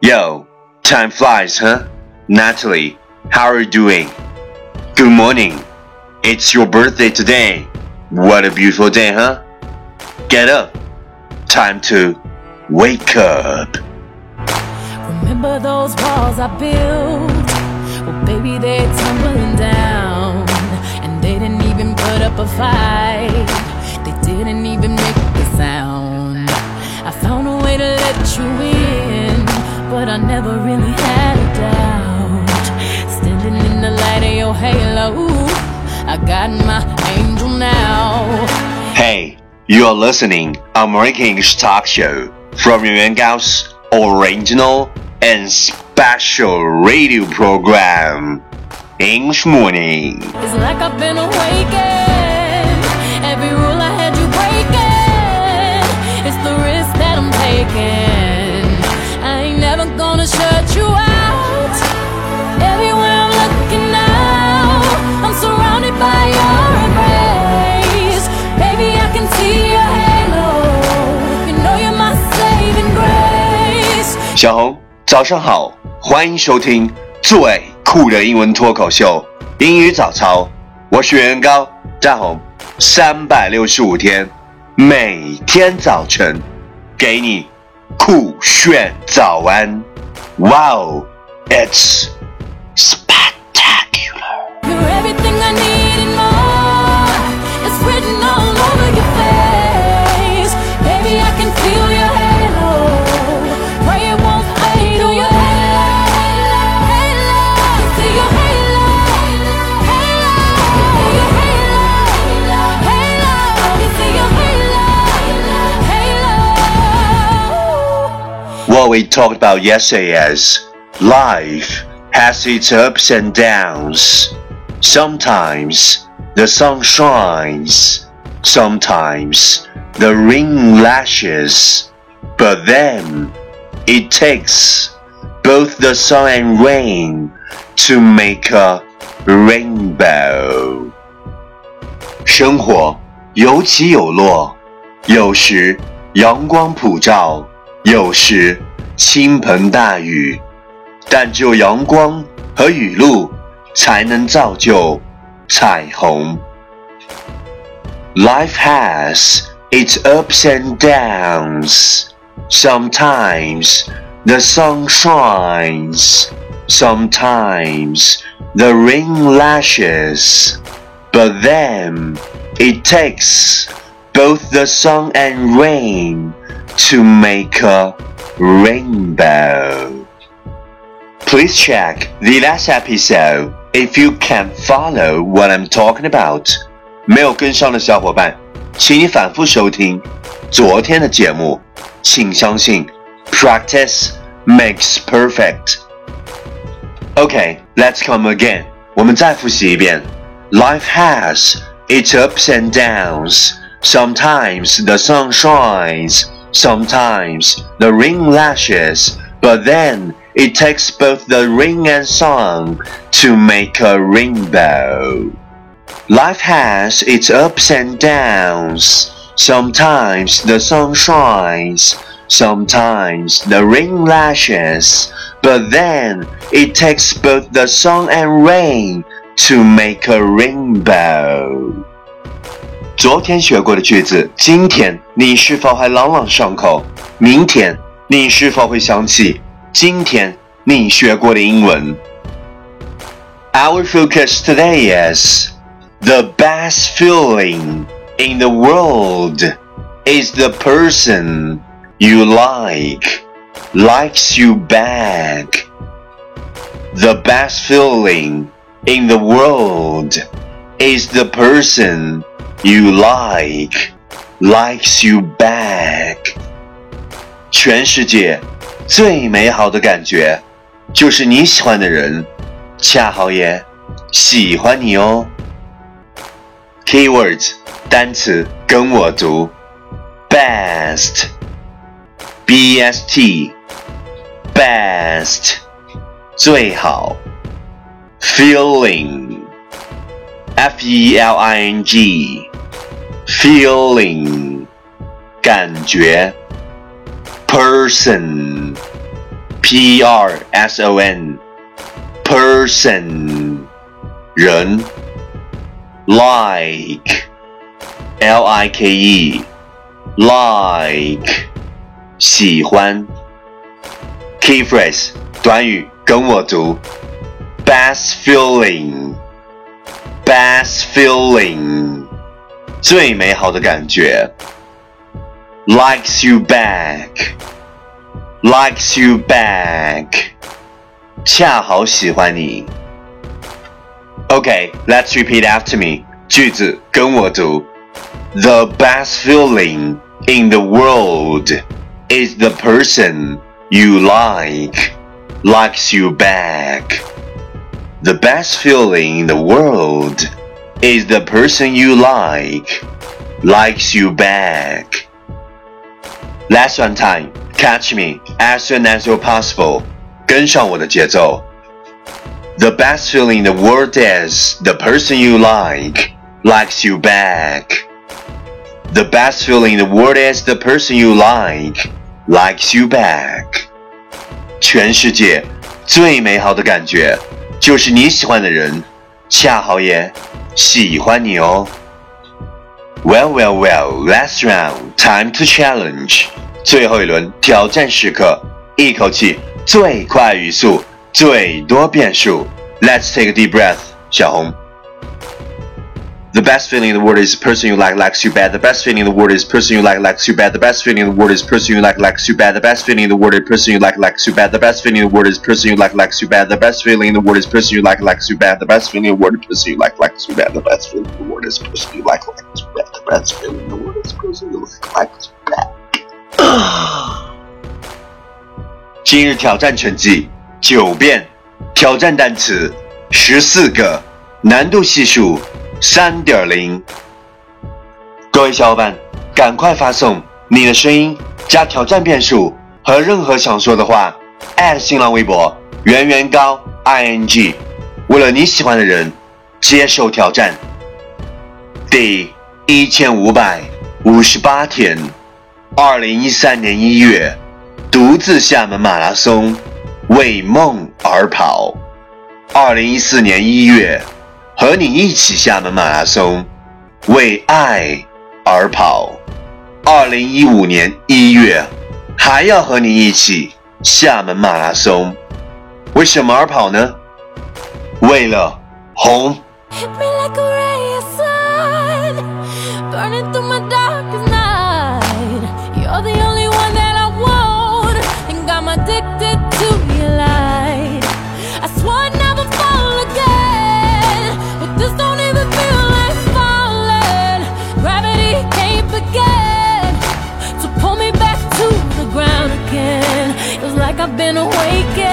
Yo, time flies, huh? Natalie, how are you doing? Good morning. It's your birthday today. What a beautiful day, huh? Get up. Time to wake up. Remember those walls I built? Well, baby, they're tumbling down. And they didn't even put up a fight. They didn't even but I never really had a doubt. Standing in the light of your halo, I got my angel now. Hey, you are listening American English talk show from Yuan Gao's original and special radio program, English Morning. It's like I've been awakened. Shut you out. Everywhere I'm looking now, I'm surrounded by your embrace. Baby, I can see your halo. You know you're my saving grace. 小红，早上好，欢迎收听最酷的英文脱口秀《英语早操》，我是袁高大红，三百六十五天，每天早晨给你酷炫早安。Wow, it's spectacular. What we talked about yesterday is life has its ups and downs. Sometimes the sun shines, sometimes the rain lashes, but then it takes both the sun and rain to make a rainbow. 生活有起有落，有时阳光普照，有时 倾盆大雨，但只有阳光和雨露才能造就彩虹。Life has its ups and downs. Sometimes the sun shines, sometimes the rain lashes, but then it takes both the sun and rain to make a rainbow. Please check the last episode if you can follow what I'm talking about. 没有跟上的小伙伴，请你反复收听昨天的节目。请相信，practice makes perfect. Okay, let's come again. 我们再复习一遍。Life has its ups and downs. Sometimes the sun shines, sometimes the rain lashes, but then it takes both the rain and sun to make a rainbow. Life has its ups and downs. Sometimes the sun shines, sometimes the rain lashes, but then it takes both the sun and rain to make a rainbow. 昨天学过的句子，今天你是否还朗朗上口？明天你是否会想起今天你学过的英文？Our focus today is the best feeling in the world is the person you like likes you back. The best feeling in the world is the person you like likes you back. 全世界最美好的感觉，就是你喜欢的人，恰好也喜欢你哦。Keywords 单词跟我读，best，b s t，best，最好，feeling，f e l i n g，feeling，感觉，person。 P R S O N person 人 like L I K E like 喜欢 key phrase 短语跟我读 best feeling best feeling 最美好的感觉 likes you back likes you back 恰好喜欢你 Okay, let's repeat after me. 句子跟我读 The best feeling in the world is the person you like likes you back. The best feeling in the world is the person you like likes you back. Last one time, catch me as soon as you're possible. 跟上我的节奏。The best feeling in the world is the person you like likes you back. The best feeling in the world is the person you like likes you back. 全世界最美好的感觉就是你喜欢的人 恰好也喜欢你哦。Well, well, well, last round, time to challenge. 最后一轮挑战时刻，一口气最快语速。最多变数。Let's take a deep breath，小红。The best feeling in the world is the person you like likes you bad. The best feeling in the world is the person you like likes you bad. The best feeling in the world is the person you like likes you bad. The best feeling in the world is the person you like likes you bad. The best feeling in the world is the person you like likes you bad. The best feeling in the world is the person you like likes you bad. The best feeling in the world is the person you like likes you bad. The best feeling in the world is the person you like likes you bad. The best feeling in the world is the person you like likes you bad. 今日挑战成绩九遍，挑战单词十四个，难度系数 三点零。各位小伙伴，赶快发送你的声音加挑战变数和任何想说的话，新浪微博圆圆高 i n g，为了你喜欢的人接受挑战。第一千五百五十八天，二零一三年一月，独自厦门马拉松。为梦而跑，二零一四年一月，和你一起厦门马拉松，为爱而跑，二零一五年一月，还要和你一起厦门马拉松，为什么而跑呢？为了红。Been awakened